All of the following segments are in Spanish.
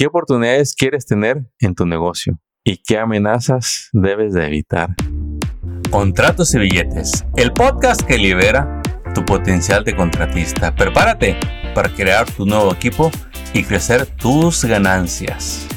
¿Qué oportunidades quieres tener en tu negocio? ¿Y qué amenazas debes de evitar? Contratos y billetes, el podcast que libera tu potencial de contratista. Prepárate para crear tu nuevo equipo y crecer tus ganancias.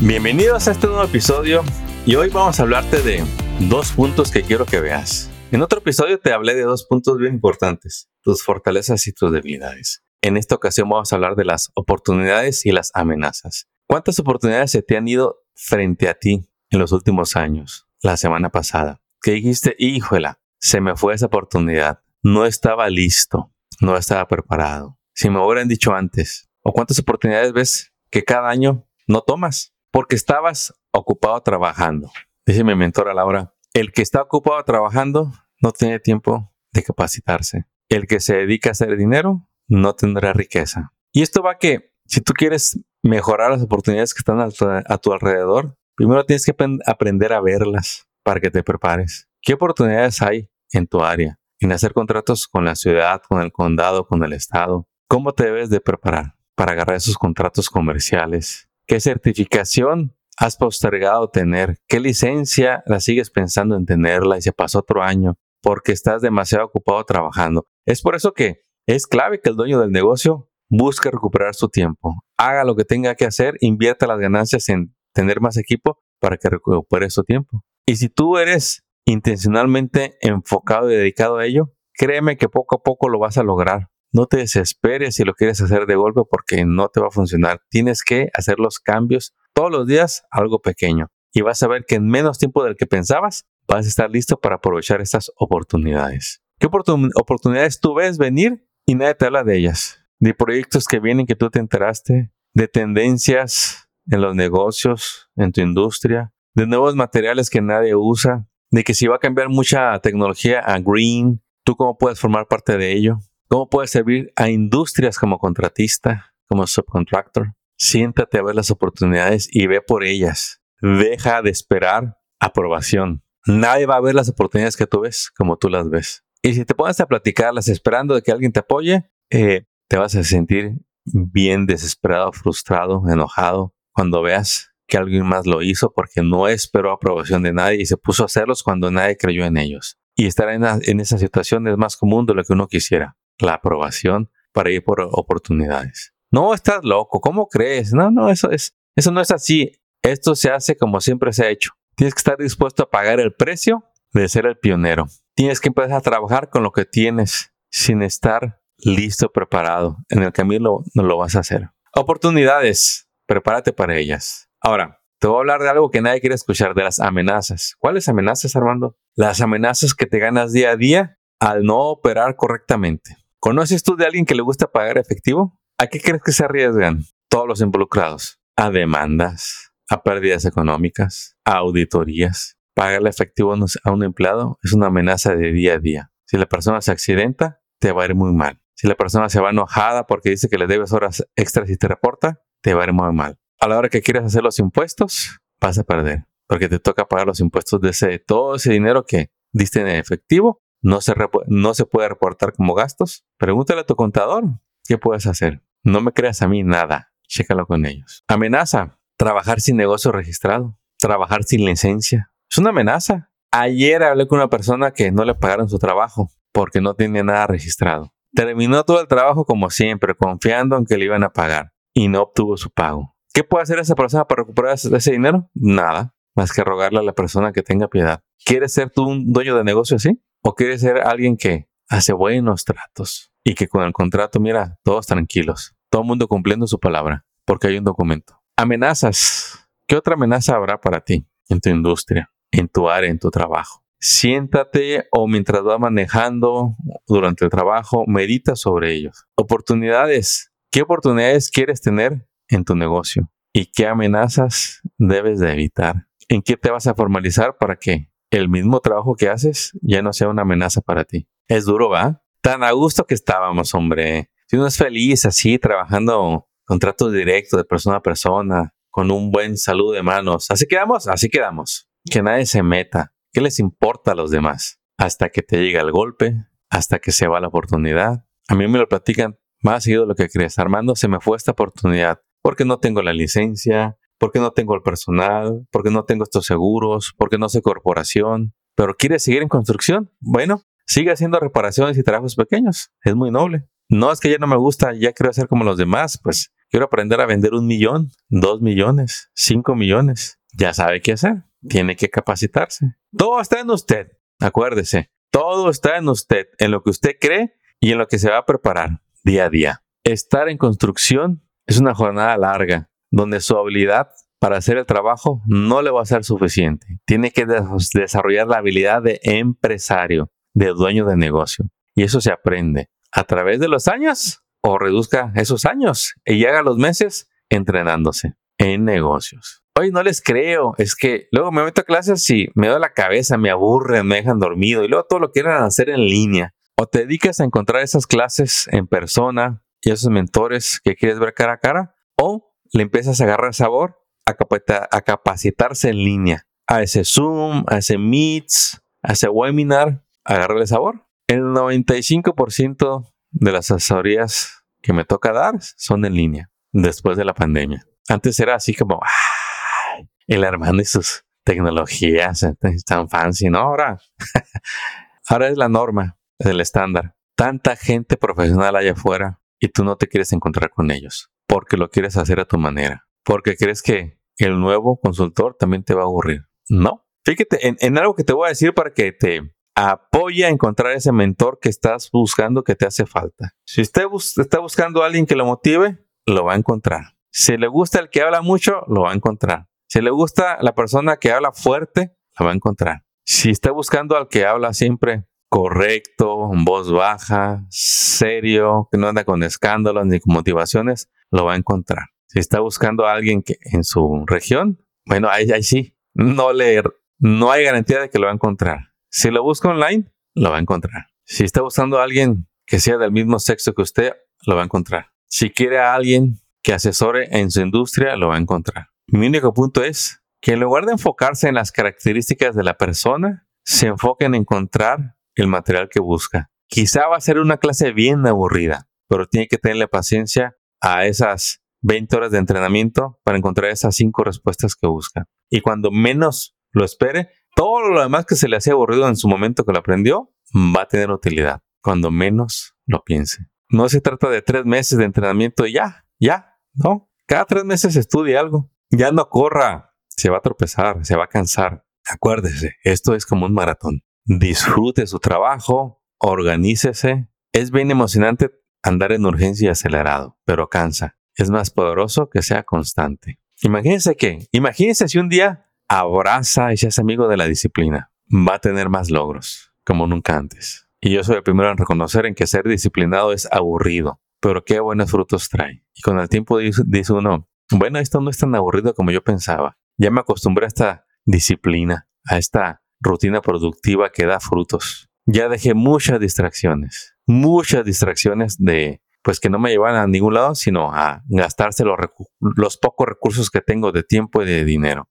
Bienvenidos a este nuevo episodio y hoy vamos a hablarte de dos puntos que quiero que veas. En otro episodio te hablé de dos puntos bien importantes, tus fortalezas y tus debilidades. En esta ocasión vamos a hablar de las oportunidades y las amenazas. ¿Cuántas oportunidades se te han ido frente a ti en los últimos años? La semana pasada. Que dijiste, híjola, se me fue esa oportunidad. No estaba listo. No estaba preparado. Si me hubieran dicho antes. ¿O cuántas oportunidades ves que cada año no tomas? Porque estabas ocupado trabajando. Dice mi mentora Laura, el que está ocupado trabajando no tiene tiempo de capacitarse. El que se dedica a hacer dinero no tendrá riqueza. Y esto va que si tú quieres mejorar las oportunidades que están a tu, alrededor, primero tienes que aprender a verlas para que te prepares. ¿Qué oportunidades hay en tu área? En hacer contratos con la ciudad, con el condado, con el estado. ¿Cómo te debes de preparar para agarrar esos contratos comerciales? ¿Qué certificación has postergado tener? ¿Qué licencia la sigues pensando en tenerla y se pasó otro año porque estás demasiado ocupado trabajando? Es por eso que es clave que el dueño del negocio busque recuperar su tiempo. Haga lo que tenga que hacer, invierta las ganancias en tener más equipo para que recupere su tiempo. Y si tú eres intencionalmente enfocado y dedicado a ello, créeme que poco a poco lo vas a lograr. No te desesperes si lo quieres hacer de golpe porque no te va a funcionar. Tienes que hacer los cambios todos los días, algo pequeño. Y vas a ver que en menos tiempo del que pensabas, vas a estar listo para aprovechar estas oportunidades. ¿Qué oportunidades tú ves venir y nadie te habla de ellas? de proyectos que vienen que tú te enteraste, de tendencias en los negocios, en tu industria, de nuevos materiales que nadie usa, de que si va a cambiar mucha tecnología a green, tú cómo puedes formar parte de ello, cómo puedes servir a industrias como contratista, como subcontractor. Siéntate a ver las oportunidades y ve por ellas. Deja de esperar aprobación. Nadie va a ver las oportunidades que tú ves como tú las ves. Y si te pones a platicarlas esperando de que alguien te apoye, eh, te vas a sentir bien desesperado, frustrado, enojado cuando veas que alguien más lo hizo porque no esperó aprobación de nadie y se puso a hacerlos cuando nadie creyó en ellos. Y estar en, esa situación es más común de lo que uno quisiera, la aprobación para ir por oportunidades. No, estás loco, ¿cómo crees? No, no, eso, es, eso no es así. Esto se hace como siempre se ha hecho. Tienes que estar dispuesto a pagar el precio de ser el pionero. Tienes que empezar a trabajar con lo que tienes sin estar listo, preparado. En el camino no lo vas a hacer. Oportunidades, prepárate para ellas. Ahora, te voy a hablar de algo que nadie quiere escuchar, de las amenazas. ¿Cuáles amenazas, Armando? Las amenazas que te ganas día a día al no operar correctamente. ¿Conoces tú de alguien que le gusta pagar efectivo? ¿A qué crees que se arriesgan todos los involucrados? A demandas, a pérdidas económicas, a auditorías. Pagarle efectivo a un empleado es una amenaza de día a día. Si la persona se accidenta, te va a ir muy mal. Si la persona se va enojada porque dice que le debes horas extras y te reporta, te va a ir muy mal. A la hora que quieres hacer los impuestos, vas a perder. Porque te toca pagar los impuestos de ese, todo ese dinero que diste en efectivo. No se, no se puede reportar como gastos. Pregúntale a tu contador qué puedes hacer. No me creas a mí nada. Chécalo con ellos. Amenaza. Trabajar sin negocio registrado. Trabajar sin licencia. Es una amenaza. Ayer hablé con una persona que no le pagaron su trabajo porque no tenía nada registrado. Terminó todo el trabajo como siempre, confiando en que le iban a pagar y no obtuvo su pago. ¿Qué puede hacer esa persona para recuperar ese dinero? Nada, más que rogarle a la persona que tenga piedad. ¿Quieres ser tú un dueño de negocio así? ¿O quieres ser alguien que hace buenos tratos y que con el contrato, mira, todos tranquilos, todo el mundo cumpliendo su palabra, porque hay un documento? Amenazas. ¿Qué otra amenaza habrá para ti en tu industria, en tu área, en tu trabajo? Siéntate o mientras vas manejando durante el trabajo, medita sobre ellos. Oportunidades. ¿Qué oportunidades quieres tener en tu negocio? ¿Y qué amenazas debes de evitar? ¿En qué te vas a formalizar para que el mismo trabajo que haces ya no sea una amenaza para ti? Es duro, ¿va? Tan a gusto que estábamos, hombre. Si uno es feliz así, trabajando contratos directos de persona a persona, con un buen saludo de manos. Así quedamos, así quedamos. Que nadie se meta. ¿Qué les importa a los demás? Hasta que te llega el golpe, hasta que se va la oportunidad. A mí me lo platican más seguido de lo que crees. Armando, se me fue esta oportunidad porque no tengo la licencia, porque no tengo el personal, porque no tengo estos seguros, porque no soy corporación, pero quieres seguir en construcción. Bueno, sigue haciendo reparaciones y trabajos pequeños. Es muy noble. No es que ya no me gusta, ya quiero hacer como los demás, pues quiero aprender a vender un millón, dos millones, cinco millones. Ya sabe qué hacer. Tiene que capacitarse. Todo está en usted. Acuérdese, todo está en usted, en lo que usted cree y en lo que se va a preparar día a día. Estar en construcción es una jornada larga, donde su habilidad para hacer el trabajo no le va a ser suficiente. Tiene que desarrollar la habilidad de empresario, de dueño de negocio. Y eso se aprende a través de los años o reduzca esos años y haga los meses entrenándose en negocios. Hoy no les creo, es que luego me meto a clases y me doy la cabeza, me aburren, me dejan dormido y luego todo lo quieren hacer en línea. O te dedicas a encontrar esas clases en persona y esos mentores que quieres ver cara a cara, o le empiezas a agarrar sabor a, a capacitarse en línea, a ese Zoom, a ese Meets, a ese webinar, agarrarle sabor. El 95% de las asesorías que me toca dar son en línea después de la pandemia. Antes era así como, el hermano y sus tecnologías tan fancy, ¿no? Ahora, ahora es la norma, es el estándar. Tanta gente profesional allá afuera y tú no te quieres encontrar con ellos porque lo quieres hacer a tu manera, porque crees que el nuevo consultor también te va a aburrir. No. Fíjate en, algo que te voy a decir para que te apoye a encontrar ese mentor que estás buscando que te hace falta. Si usted está buscando a alguien que lo motive, lo va a encontrar. Si le gusta el que habla mucho, lo va a encontrar. Si le gusta la persona que habla fuerte, lo va a encontrar. Si está buscando al que habla siempre correcto, voz baja, serio, que no anda con escándalos ni con motivaciones, lo va a encontrar. Si está buscando a alguien que en su región, bueno, ahí, sí, no le, no hay garantía de que lo va a encontrar. Si lo busca online, lo va a encontrar. Si está buscando a alguien que sea del mismo sexo que usted, lo va a encontrar. Si quiere a alguien que asesore en su industria, lo va a encontrar. Mi único punto es que en lugar de enfocarse en las características de la persona, se enfoque en encontrar el material que busca. Quizá va a ser una clase bien aburrida, pero tiene que tenerle paciencia a esas 20 horas de entrenamiento para encontrar esas 5 respuestas que busca. Y cuando menos lo espere, todo lo demás que se le hacía aburrido en su momento que lo aprendió va a tener utilidad. Cuando menos lo piense. No se trata de tres meses de entrenamiento y ya, ya, no. Cada tres meses estudie algo. Ya no corra, se va a tropezar, se va a cansar. Acuérdese, esto es como un maratón. Disfrute su trabajo, organícese. Es bien emocionante andar en urgencia y acelerado, pero cansa. Es más poderoso que sea constante. Imagínense que, imagínense si un día abraza y se hace amigo de la disciplina. Va a tener más logros, como nunca antes. Y yo soy el primero en reconocer en que ser disciplinado es aburrido, pero qué buenos frutos trae. Y con el tiempo dice, uno, bueno, esto no es tan aburrido como yo pensaba. Ya me acostumbré a esta disciplina, a esta rutina productiva que da frutos. Ya dejé muchas distracciones, muchas distracciones de, pues que no me llevan a ningún lado, sino a gastarse los, pocos recursos que tengo de tiempo y de dinero.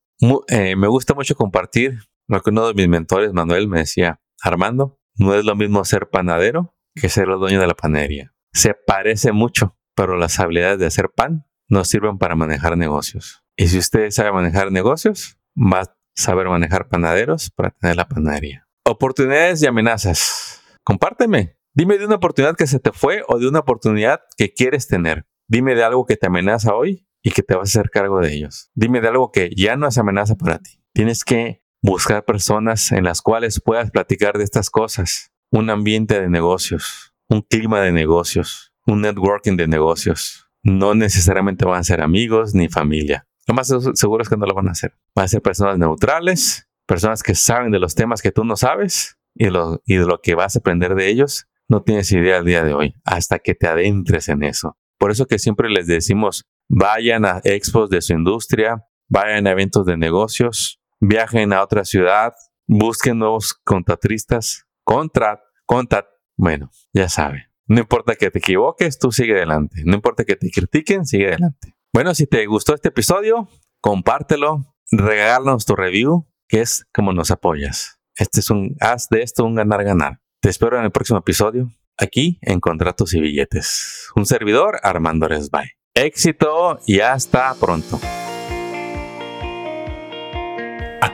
Eh, me gusta mucho compartir lo que uno de mis mentores, Manuel, me decía, Armando, no es lo mismo ser panadero que ser el dueño de la panería. Se parece mucho, pero las habilidades de hacer pan nos sirven para manejar negocios. Y si usted sabe manejar negocios, va a saber manejar panaderos para tener la panadería. Oportunidades y amenazas. Compárteme. Dime de una oportunidad que se te fue o de una oportunidad que quieres tener. Dime de algo que te amenaza hoy y que te vas a hacer cargo de ellos. Dime de algo que ya no es amenaza para ti. Tienes que buscar personas en las cuales puedas platicar de estas cosas. Un ambiente de negocios, un clima de negocios, un networking de negocios. No necesariamente van a ser amigos ni familia. Lo más seguro es que no lo van a hacer. Van a ser personas neutrales, personas que saben de los temas que tú no sabes y, y de lo que vas a aprender de ellos. No tienes idea al día de hoy hasta que te adentres en eso. Por eso que siempre les decimos, vayan a expos de su industria, vayan a eventos de negocios, viajen a otra ciudad, busquen nuevos contratistas, contrat, contat, bueno, ya sabe. No importa que te equivoques, tú sigue adelante. No importa que te critiquen, sigue adelante. Bueno, si te gustó este episodio, compártelo, regálanos tu review, que es como nos apoyas. Este es un, haz de esto un ganar-ganar. Te espero en el próximo episodio. aquí en Contratos y Billetes. Un servidor, Armando Resbay. Éxito y hasta pronto.